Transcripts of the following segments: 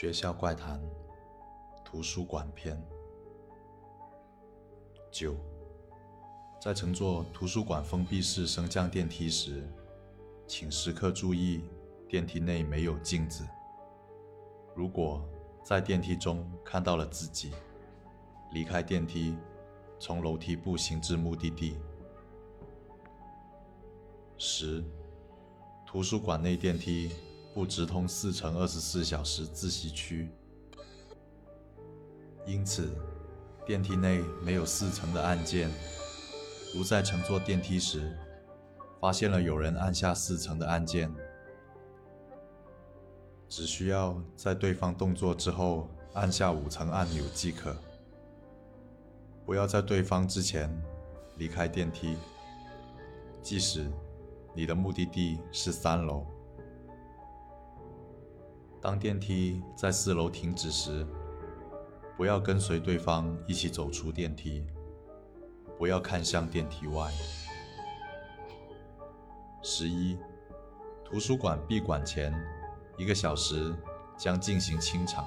学校怪谈，图书馆篇。九，在乘坐图书馆封闭式升降电梯时，请时刻注意电梯内没有镜子。如果在电梯中看到了自己，离开电梯，从楼梯步行至目的地。十，图书馆内电梯。不直通四层二十四小时自习区，因此电梯内没有四层的按键。如在乘坐电梯时发现了有人按下四层的按键，只需要在对方动作之后按下五层按钮即可。不要在对方之前离开电梯，即使你的目的地是三楼。当电梯在四楼停止时，不要跟随对方一起走出电梯，不要看向电梯外。十一，图书馆闭馆前一个小时将进行清场，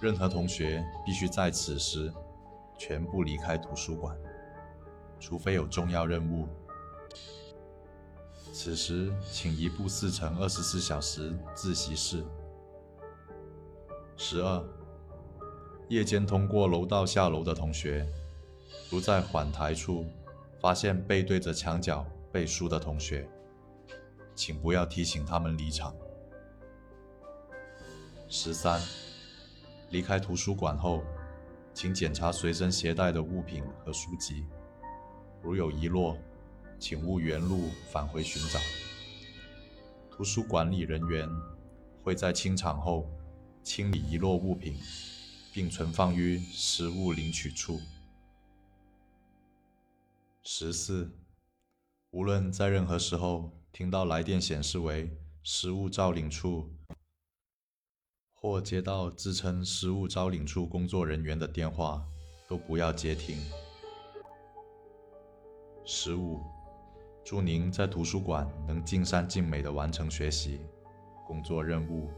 任何同学必须在此时全部离开图书馆，除非有重要任务。此时，请移步四层二十四小时自习室。十二，夜间通过楼道下楼的同学，如在缓台处发现背对着墙角背书的同学，请不要提醒他们离场。十三，离开图书馆后，请检查随身携带的物品和书籍，如有遗落。请勿原路返回寻找。图书管理人员会在清场后清理遗落物品，并存放于食物领取处。十四，无论在任何时候听到来电显示为失物招领处，或接到自称失物招领处工作人员的电话，都不要接听。十五。祝您在图书馆能尽善尽美地完成学习、工作任务。